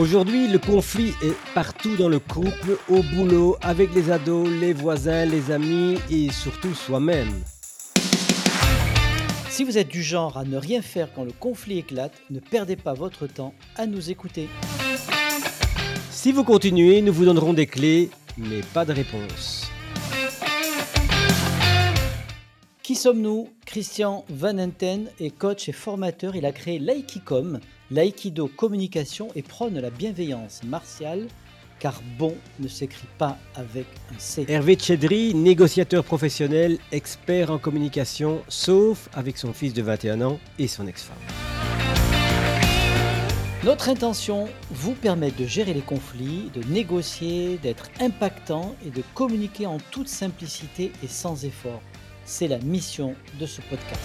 Aujourd'hui, le conflit est partout dans le couple, au boulot, avec les ados, les voisins, les amis et surtout soi-même. Si vous êtes du genre à ne rien faire quand le conflit éclate, ne perdez pas votre temps à nous écouter. Si vous continuez, nous vous donnerons des clés, mais pas de réponse. Qui sommes-nous? Christian Van Enten est coach et formateur. Il a créé l'Aikicom, l'aïkido communication et prône la bienveillance martiale, car bon ne s'écrit pas avec un C. Hervé Tchedri, négociateur professionnel, expert en communication, sauf avec son fils de 21 ans et son ex-femme. Notre intention, vous permettre de gérer les conflits, de négocier, d'être impactant et de communiquer en toute simplicité et sans effort. C'est la mission de ce podcast.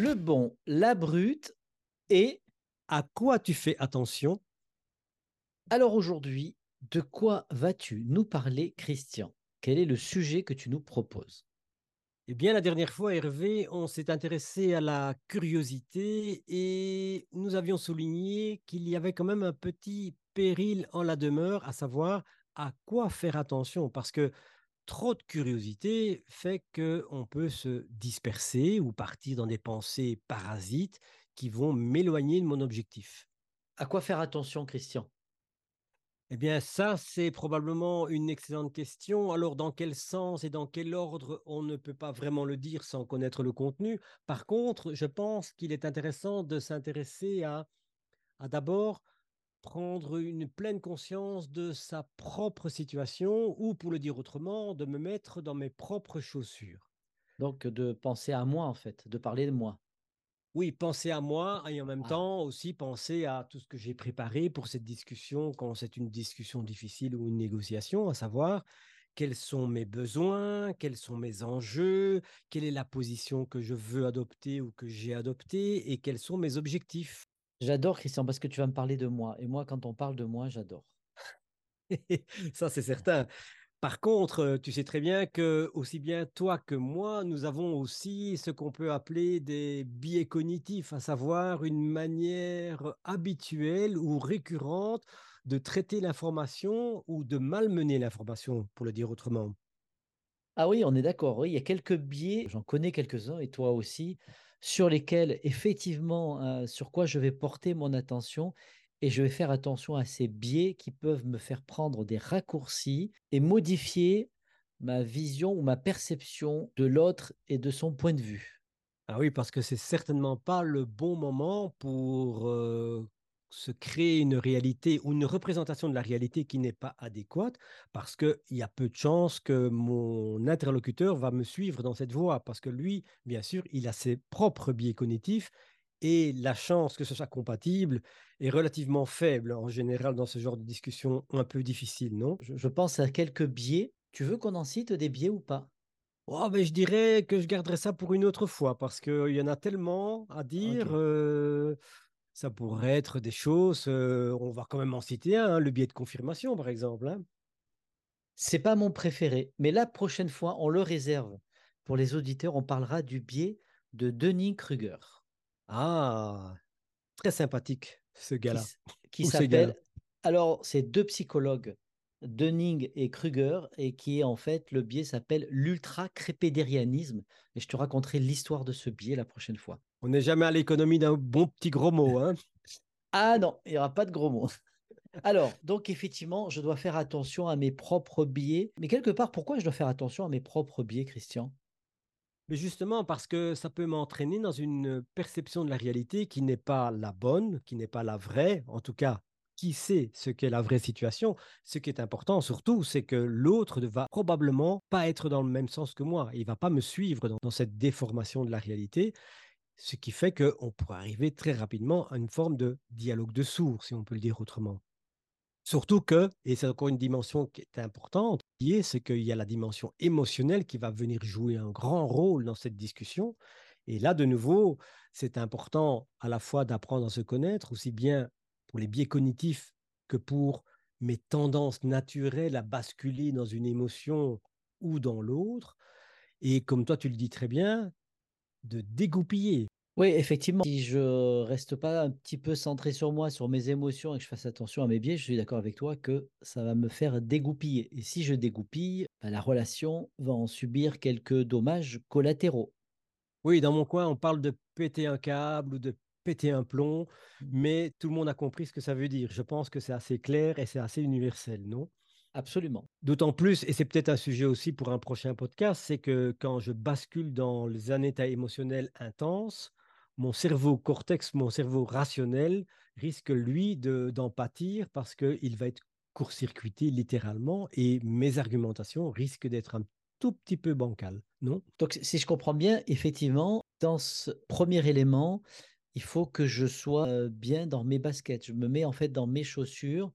Le bon, la brute et À quoi tu fais attention? Alors aujourd'hui, de quoi vas-tu nous parler, Christian? Quel est le sujet que tu nous proposes? Eh bien, la dernière fois, Hervé, on s'est intéressé à la curiosité et nous avions souligné qu'il y avait quand même un petit péril en la demeure, à savoir à quoi faire attention, parce que trop de curiosité fait qu'on peut se disperser ou partir dans des pensées parasites qui vont m'éloigner de mon objectif. À quoi faire attention, Christian? Eh bien, ça, c'est probablement une excellente question. Alors, dans quel sens et dans quel ordre, on ne peut pas vraiment le dire sans connaître le contenu. Par contre, je pense qu'il est intéressant de s'intéresser à, à d'abord prendre une pleine conscience de sa propre situation ou, pour le dire autrement, de me mettre dans mes propres chaussures. Donc, de penser à moi, en fait, de parler de moi. Oui, penser à moi et en même Ah, temps aussi penser à tout ce que j'ai préparé pour cette discussion quand c'est une discussion difficile ou une négociation, à savoir quels sont mes besoins, quels sont mes enjeux, quelle est la position que je veux adopter ou que j'ai adoptée et quels sont mes objectifs. J'adore, Christian, parce que tu vas me parler de moi. Et moi, quand on parle de moi, j'adore. Ça, c'est certain. Par contre, euh, tu sais très bien que aussi bien toi que moi, nous avons aussi ce qu'on peut appeler des biais cognitifs, à savoir une manière habituelle ou récurrente de traiter l'information ou de malmener l'information, pour le dire autrement. Ah oui, on est d'accord. Oui, il y a quelques biais, j'en connais quelques-uns, et toi aussi, sur lesquels, effectivement, euh, sur quoi je vais porter mon attention. Et je vais faire attention à ces biais qui peuvent me faire prendre des raccourcis et modifier ma vision ou ma perception de l'autre et de son point de vue. Ah oui, parce que c'est certainement pas le bon moment pour euh, se créer une réalité ou une représentation de la réalité qui n'est pas adéquate, parce qu'il y a peu de chances que mon interlocuteur va me suivre dans cette voie, parce que lui, bien sûr, il a ses propres biais cognitifs et la chance que ce soit compatible est relativement faible en général dans ce genre de discussion un peu difficile, non? Je, je pense à quelques biais. Tu veux qu'on en cite des biais ou pas? Oh, ben, je dirais que je garderai ça pour une autre fois parce qu'il y en a tellement à dire. euh, ça pourrait être des choses, euh, on va quand même en citer un, hein, le biais de confirmation, par exemple. hein. C'est pas mon préféré, mais la prochaine fois, on le réserve pour les auditeurs. On parlera du biais de Dunning-Kruger, Ah, très sympathique, ce gars-là. qui s'appelle. Alors, c'est deux psychologues, Dunning et Kruger, et qui est en fait le biais s'appelle l'ultra-crépédérianisme. Et je te raconterai l'histoire de ce biais la prochaine fois. On n'est jamais à l'économie d'un bon petit gros mot. Hein. Ah non, il n'y aura pas de gros mots. Alors, donc effectivement, je dois faire attention à mes propres biais. Mais quelque part, pourquoi je dois faire attention à mes propres biais, Christian? Mais justement, parce que ça peut m'entraîner dans une perception de la réalité qui n'est pas la bonne, qui n'est pas la vraie, en tout cas, qui sait ce qu'est la vraie situation? Ce qui est important surtout, c'est que l'autre ne va probablement pas être dans le même sens que moi. Il va pas me suivre dans, dans cette déformation de la réalité, ce qui fait qu'on pourrait arriver très rapidement à une forme de dialogue de sourds, si on peut le dire autrement. Surtout que, et c'est encore une dimension qui est importante, c'est qu'il y a la dimension émotionnelle qui va venir jouer un grand rôle dans cette discussion. Et là, de nouveau, c'est important à la fois d'apprendre à se connaître, aussi bien pour les biais cognitifs que pour mes tendances naturelles à basculer dans une émotion ou dans l'autre. Et comme toi, tu le dis très bien, de dégoupiller. Oui, effectivement, si je reste pas un petit peu centré sur moi, sur mes émotions et que je fasse attention à mes biais, je suis d'accord avec toi que ça va me faire dégoupiller. Et si je dégoupille, bah, la relation va en subir quelques dommages collatéraux. Oui, dans mon coin, on parle de péter un câble ou de péter un plomb, Mmh. mais tout le monde a compris ce que ça veut dire. Je pense que c'est assez clair et c'est assez universel, non? Absolument. D'autant plus, et c'est peut-être un sujet aussi pour un prochain podcast, c'est que quand je bascule dans un état émotionnel intense, mon cerveau cortex, mon cerveau rationnel risque, lui, d'en pâtir parce qu'il va être court-circuité littéralement et mes argumentations risquent d'être un tout petit peu bancales, non? Donc, si je comprends bien, effectivement, dans ce premier élément, il faut que je sois bien dans mes baskets. Je me mets en fait dans mes chaussures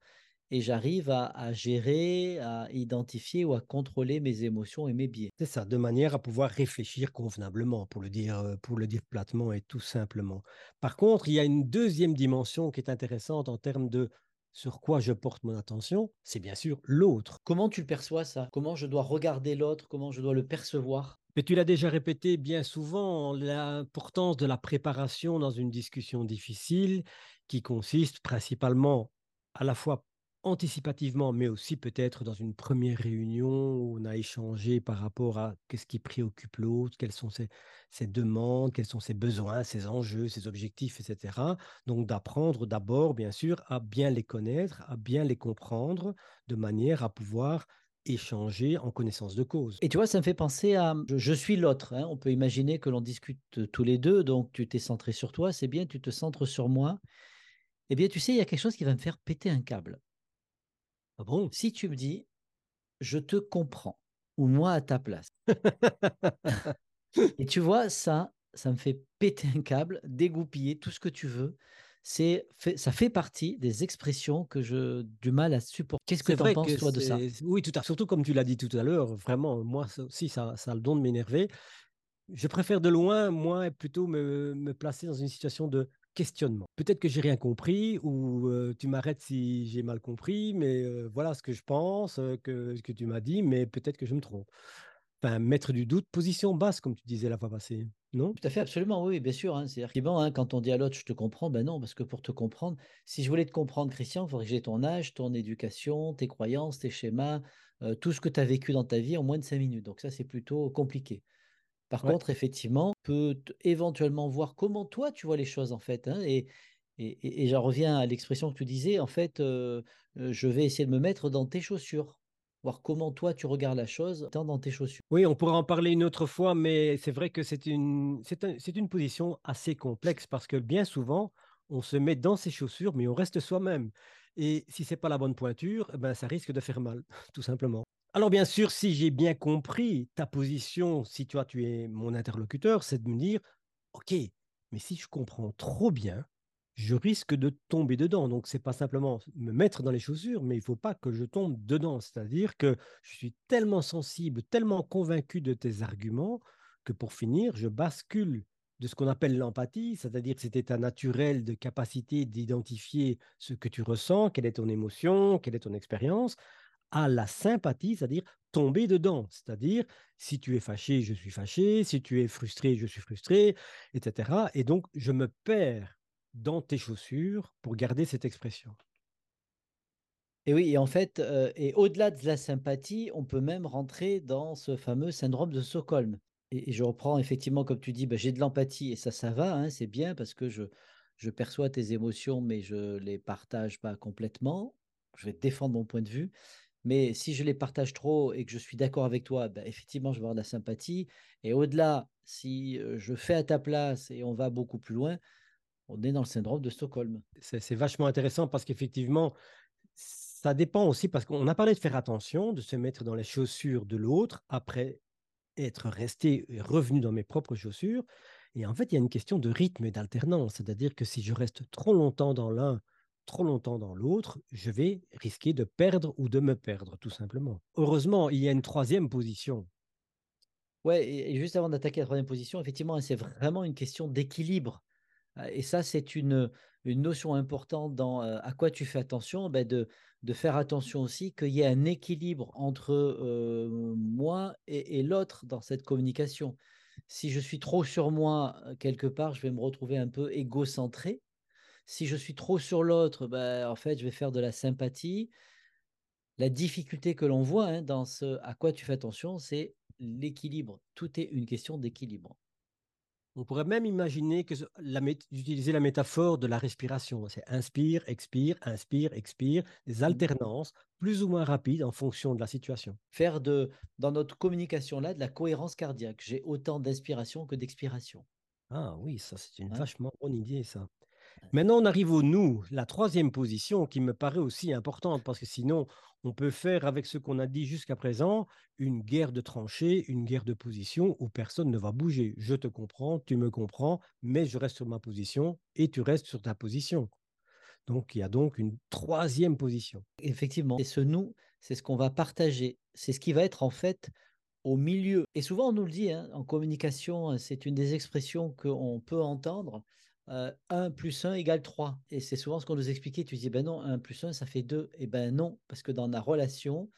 et j'arrive à, à gérer, à identifier ou à contrôler mes émotions et mes biais. C'est ça, de manière à pouvoir réfléchir convenablement, pour le dire, euh, pour le dire platement et tout simplement. Par contre, il y a une deuxième dimension qui est intéressante en termes de sur quoi je porte mon attention, c'est bien sûr l'autre. Comment tu le perçois ça? Comment je dois regarder l'autre? Comment je dois le percevoir? Mais tu l'as déjà répété bien souvent, l'importance de la préparation dans une discussion difficile qui consiste principalement à la fois anticipativement, mais aussi peut-être dans une première réunion où on a échangé par rapport à qu'est-ce qui préoccupe l'autre, quelles sont ses, demandes, quels sont ses besoins, ses enjeux, ses objectifs, etc. Donc d'apprendre d'abord, bien sûr, à bien les connaître, à bien les comprendre, de manière à pouvoir échanger en connaissance de cause. Et tu vois, ça me fait penser à je, je suis l'autre. Hein. On peut imaginer que l'on discute tous les deux, donc tu t'es centré sur toi, c'est bien, tu te centres sur moi. Eh bien, tu sais, il y a quelque chose qui va me faire péter un câble. Ah bon? Si tu me dis, je te comprends, ou moi à ta place. Et tu vois, ça, ça me fait péter un câble, dégoupiller, tout ce que tu veux. C'est, fait, ça fait partie des expressions que je du mal à supporter. Qu'est-ce que tu en penses, toi, de ça? Oui, tout à surtout comme tu l'as dit tout à l'heure, vraiment, moi aussi, ça, ça a le don de m'énerver. Je préfère de loin, moi, plutôt me, me placer dans une situation de questionnement. Peut-être que j'ai rien compris ou tu m'arrêtes si j'ai mal compris, mais voilà ce que je pense, que, que tu m'as dit, mais peut-être que je me trompe. Enfin, mettre du doute, position basse, comme tu disais la fois passée, non? Tout à fait, absolument, oui, bien sûr. Hein, C'est-à-dire bon, hein, quand on dit à l'autre, je te comprends, ben non, parce que pour te comprendre, si je voulais te comprendre, Christian, il faudrait que j'ai ton âge, ton éducation, tes croyances, tes schémas, tout ce que tu as vécu dans ta vie en moins de cinq minutes. Donc ça, c'est plutôt compliqué. Par Ouais. contre, effectivement, on peut éventuellement voir comment toi tu vois les choses en fait. hein, et et, j'en reviens à l'expression que tu disais, en fait, euh, je vais essayer de me mettre dans tes chaussures, voir comment toi tu regardes la chose dans tes chaussures. Oui, on pourra en parler une autre fois, mais c'est vrai que c'est une, c'est un- c'est une position assez complexe parce que bien souvent, on se met dans ses chaussures, mais on reste soi-même. Et si c'est pas la bonne pointure, eh ben, ça risque de faire mal, tout simplement. Alors bien sûr, si j'ai bien compris ta position, si toi tu es mon interlocuteur, c'est de me dire, OK, mais si je comprends trop bien, je risque de tomber dedans. Donc, c'est pas simplement me mettre dans les chaussures, mais il faut pas que je tombe dedans. C'est-à-dire que je suis tellement sensible, tellement convaincu de tes arguments, que pour finir, je bascule de ce qu'on appelle l'empathie, c'est-à-dire cet état naturel de capacité d'identifier ce que tu ressens, quelle est ton émotion, quelle est ton expérience, à la sympathie, c'est-à-dire tomber dedans. C'est-à-dire, si tu es fâché, je suis fâché, si tu es frustré, je suis frustré, etc. Et donc, je me perds dans tes chaussures pour garder cette expression. Et oui, et en fait, euh, et au-delà de la sympathie, on peut même rentrer dans ce fameux syndrome de Stockholm. Et, je reprends effectivement, comme tu dis, bah, j'ai de l'empathie et ça, ça va, hein, c'est bien parce que je, je perçois tes émotions, mais je les partage pas complètement. Je vais défendre mon point de vue. Mais si je les partage trop et que je suis d'accord avec toi, bah, effectivement, je vais avoir de la sympathie. Et au-delà, si je fais à ta place et on va beaucoup plus loin, on est dans le syndrome de Stockholm. C'est vachement intéressant parce qu'effectivement, ça dépend aussi parce qu'on a parlé de faire attention, de se mettre dans les chaussures de l'autre après être resté et revenu dans mes propres chaussures. Et en fait, il y a une question de rythme et d'alternance. C'est-à-dire que si je reste trop longtemps dans l'un, trop longtemps dans l'autre, je vais risquer de perdre ou de me perdre, tout simplement. Heureusement, il y a une troisième position. Ouais, et, juste avant d'attaquer la troisième position, effectivement, c'est vraiment une question d'équilibre. Euh, Et ça, c'est une, notion importante dans à quoi tu fais attention, ben de, faire attention aussi qu'il y ait un équilibre entre moi et, et l'autre dans cette communication. Si je suis trop sur moi, quelque part, je vais me retrouver un peu égocentré. Si je suis trop sur l'autre, ben, en fait, je vais faire de la sympathie. La difficulté que l'on voit hein, dans ce à quoi tu fais attention, c'est l'équilibre. Tout est une question d'équilibre. On pourrait même imaginer que d'utiliser la métaphore de la respiration. C'est inspire, expire, inspire, expire, des mmh. alternances plus ou moins rapides en fonction de la situation. Faire de, dans notre communication là de la cohérence cardiaque. J'ai autant d'inspiration que d'expiration. Ah oui, ça c'est une hein? vachement bonne idée ça. Maintenant, on arrive au nous, la troisième position qui me paraît aussi importante parce que sinon, on peut faire avec ce qu'on a dit jusqu'à présent une guerre de tranchées, une guerre de position où personne ne va bouger. Je te comprends, tu me comprends, mais je reste sur ma position et tu restes sur ta position. Donc, il y a donc une troisième position. Effectivement, et ce nous, c'est ce qu'on va partager. C'est ce qui va être en fait au milieu. Et souvent, on nous le dit hein, en communication, c'est une des expressions qu'on peut entendre. 1 plus 1 égale 3. Et c'est souvent ce qu'on nous expliquait. Tu dis, ben non, 1 plus 1, ça fait 2. Et ben non, parce que dans la relation,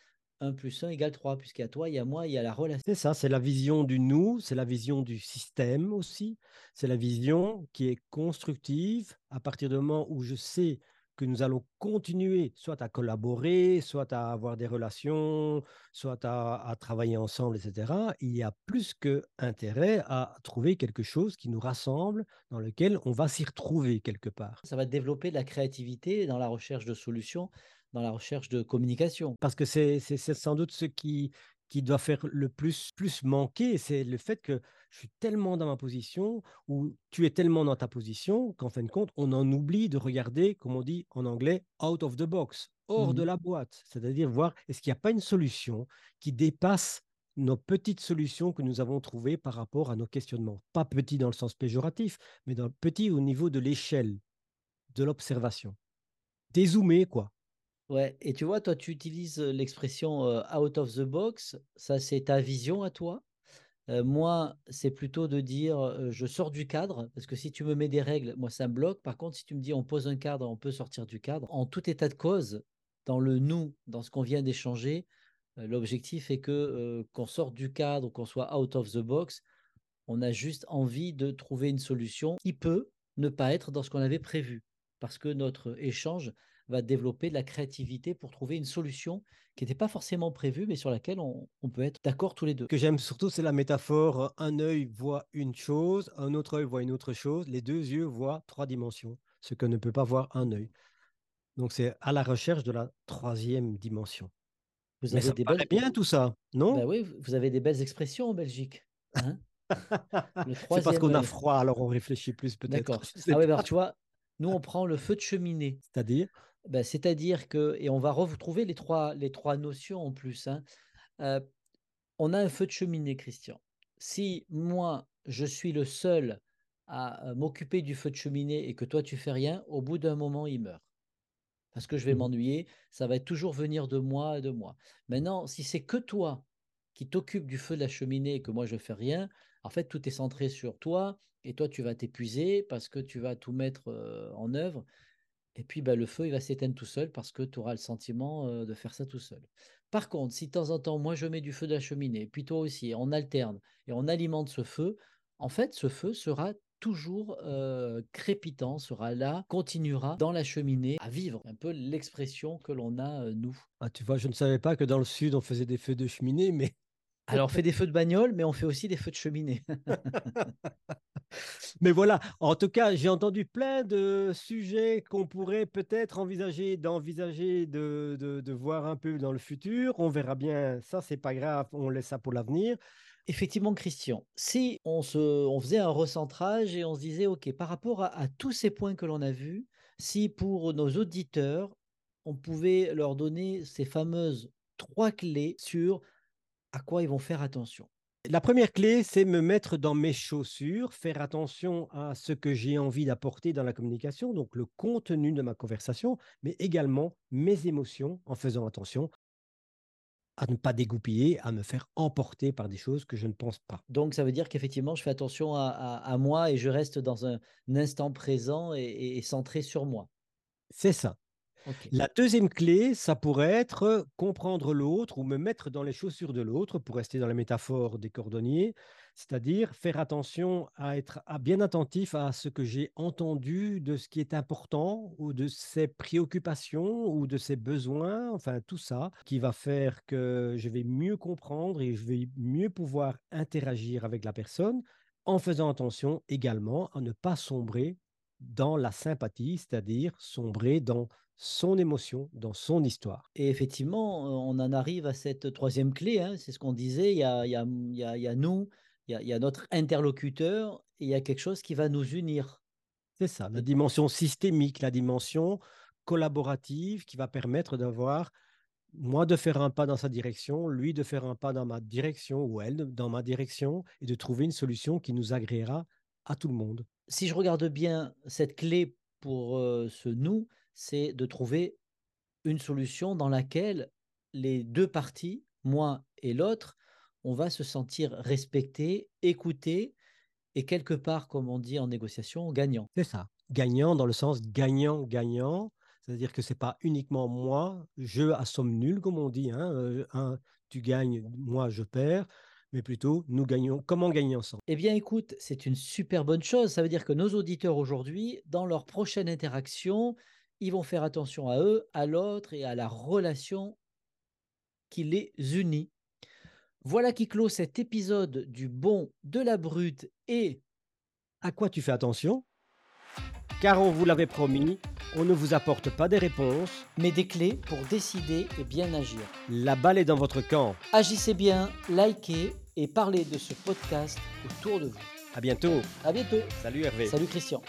1 plus 1 égale 3, puisqu'il y a toi, il y a moi, il y a la relation. C'est ça, c'est la vision du nous, c'est la vision du système aussi. C'est la vision qui est constructive à partir du moment où je sais que nous allons continuer soit à collaborer, soit à avoir des relations, soit à, travailler ensemble, etc., il y a plus que intérêt à trouver quelque chose qui nous rassemble, dans lequel on va s'y retrouver quelque part. Ça va développer de la créativité dans la recherche de solutions, dans la recherche de communication. Parce que c'est sans doute ce qui, qui doit faire le plus, plus manquer, c'est le fait que je suis tellement dans ma position ou tu es tellement dans ta position qu'en fin de compte, on en oublie de regarder, comme on dit en anglais, out of the box, hors de mmh la boîte. C'est-à-dire voir est-ce qu'il n'y a pas une solution qui dépasse nos petites solutions que nous avons trouvées par rapport à nos questionnements? Pas petit dans le sens péjoratif, mais dans petit au niveau de l'échelle de l'observation. Dézoomer, quoi. Ouais, et tu vois, toi, tu utilises l'expression out of the box, ça c'est ta vision à toi. moi, c'est plutôt de dire je sors du cadre, parce que si tu me mets des règles, moi ça me bloque. Par contre, si tu me dis on pose un cadre, on peut sortir du cadre. En tout état de cause, dans le nous, dans ce qu'on vient d'échanger, l'objectif est que qu'on sorte du cadre, qu'on soit out of the box, on a juste envie de trouver une solution qui peut ne pas être dans ce qu'on avait prévu, parce que notre échange va développer de la créativité pour trouver une solution qui n'était pas forcément prévue, mais sur laquelle on, peut être d'accord tous les deux. Ce que j'aime surtout, c'est la métaphore un œil voit une chose, un autre œil voit une autre chose, les deux yeux voient trois dimensions, ce que ne peut pas voir un œil. Donc c'est à la recherche de la troisième dimension. Vous avez ça des belles... bien tout ça, non? Ben Oui, vous avez des belles expressions en Belgique. Hein c'est parce qu'on a froid, alors on réfléchit plus peut-être. D'accord. Ah oui, alors tu vois, nous on prend le feu de cheminée. C'est-à-dire? Bah, c'est-à-dire que, et on va retrouver les trois, les trois notions en plus, hein, on a un feu de cheminée, Christian. Si moi, je suis le seul à m'occuper du feu de cheminée et que toi, tu fais rien, au bout d'un moment, il meurt. Parce que je vais mmh. m'ennuyer, ça va toujours venir de moi et de moi. Maintenant, si c'est que toi qui t'occupes du feu de la cheminée et que moi, je fais rien, en fait, tout est centré sur toi et toi, tu vas t'épuiser parce que tu vas tout mettre en œuvre. Et puis, bah, le feu, il va s'éteindre tout seul parce que tu auras le sentiment de faire ça tout seul. Par contre, si de temps en temps, moi, je mets du feu de la cheminée, puis toi aussi, on alterne et on alimente ce feu, en fait, ce feu sera toujours crépitant, sera là, continuera dans la cheminée à vivre. Un peu l'expression que l'on a, nous. Ah, tu vois, je ne savais pas que dans le sud, on faisait des feux de cheminée, mais alors, on fait des feux de bagnole, mais on fait aussi des feux de cheminée. mais voilà, en tout cas, j'ai entendu plein de sujets qu'on pourrait peut-être envisager d'envisager de, de, voir un peu dans le futur. On verra bien, ça, c'est pas grave, on laisse ça pour l'avenir. Effectivement, Christian, si on, se, on faisait un recentrage et on se disait, OK, par rapport à, à tous ces points que l'on a vus, si pour nos auditeurs, on pouvait leur donner ces fameuses trois clés sur à quoi ils vont faire attention la première clé, c'est me mettre dans mes chaussures, faire attention à ce que j'ai envie d'apporter dans la communication, donc le contenu de ma conversation, mais également mes émotions en faisant attention à ne pas dégoupiller, à me faire emporter par des choses que je ne pense pas. Donc, ça veut dire qu'effectivement, je fais attention à, moi et je reste dans un, instant présent et centré sur moi. C'est ça. La deuxième clé, ça pourrait être comprendre l'autre ou me mettre dans les chaussures de l'autre, pour rester dans la métaphore des cordonniers, c'est-à-dire faire attention à être bien attentif à ce que j'ai entendu de ce qui est important ou de ses préoccupations ou de ses besoins, enfin tout ça qui va faire que je vais mieux comprendre et je vais mieux pouvoir interagir avec la personne en faisant attention également à ne pas sombrer dans la sympathie, c'est-à-dire sombrer dans son émotion, dans son histoire. Et effectivement, on en arrive à cette troisième clé, hein, c'est ce qu'on disait, il y a, il y a, il y a, nous, il y a, notre interlocuteur, et il y a quelque chose qui va nous unir. C'est ça, la dimension systémique, la dimension collaborative qui va permettre d'avoir moi de faire un pas dans sa direction, lui de faire un pas dans ma direction ou elle dans ma direction et de trouver une solution qui nous agréera à tout le monde. Si je regarde bien cette clé pour ce nous, c'est de trouver une solution dans laquelle les deux parties, moi et l'autre, on va se sentir respecté, écouté et quelque part, comme on dit en négociation, gagnant. C'est ça. Gagnant dans le sens gagnant-gagnant. C'est-à-dire que ce n'est pas uniquement moi, je à somme nulle, comme on dit. Hein, un, tu gagnes, moi je perds mais plutôt nous gagnons, comment gagner ensemble? Eh bien, écoute, c'est une super bonne chose. Ça veut dire que nos auditeurs aujourd'hui, dans leur prochaine interaction, ils vont faire attention à eux, à l'autre et à la relation qui les unit. Voilà qui clôt cet épisode du bon, de la brute et... À quoi tu fais attention? Car on vous l'avait promis, on ne vous apporte pas des réponses, mais des clés pour décider et bien agir. La balle est dans votre camp. Agissez bien, likez et parlez de ce podcast autour de vous. À bientôt. À bientôt. Salut Hervé. Salut Christian.